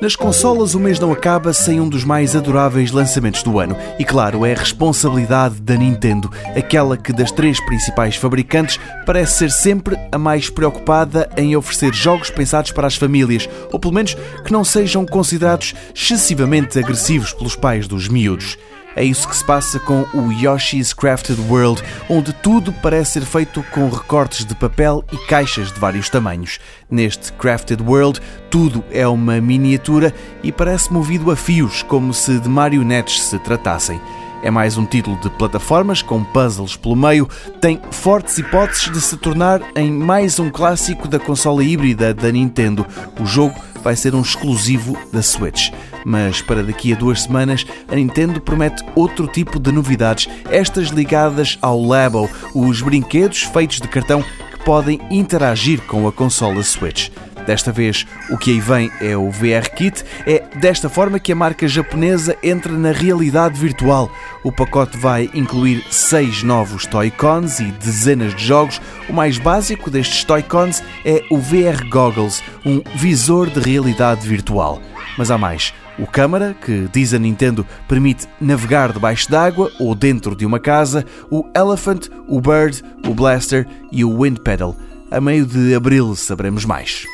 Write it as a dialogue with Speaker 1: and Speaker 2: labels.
Speaker 1: Nas consolas, o mês não acaba sem um dos mais adoráveis lançamentos do ano. E claro, é a responsabilidade da Nintendo, aquela que das três principais fabricantes parece ser sempre a mais preocupada em oferecer jogos pensados para as famílias, ou pelo menos que não sejam considerados excessivamente agressivos pelos pais dos miúdos. É isso que se passa com o Yoshi's Crafted World, onde tudo parece ser feito com recortes de papel e caixas de vários tamanhos. Neste Crafted World, tudo é uma miniatura e parece movido a fios, como se de marionetes se tratassem. É mais um título de plataformas com puzzles pelo meio, tem fortes hipóteses de se tornar em mais um clássico da consola híbrida da Nintendo. O jogo vai ser um exclusivo da Switch. Mas para daqui a duas semanas, a Nintendo promete outro tipo de novidades, estas ligadas ao Labo, os brinquedos feitos de cartão que podem interagir com a consola Switch. Desta vez, o que aí vem é o VR Kit. É desta forma que a marca japonesa entra na realidade virtual. O pacote vai incluir seis novos Toy-Cons e dezenas de jogos. O mais básico destes Toy-Cons é o VR Goggles, um visor de realidade virtual. Mas há mais. O câmara, que diz a Nintendo permite navegar debaixo d'água ou dentro de uma casa, o Elephant, o Bird, o Blaster e o Wind Pedal. A meio de abril saberemos mais.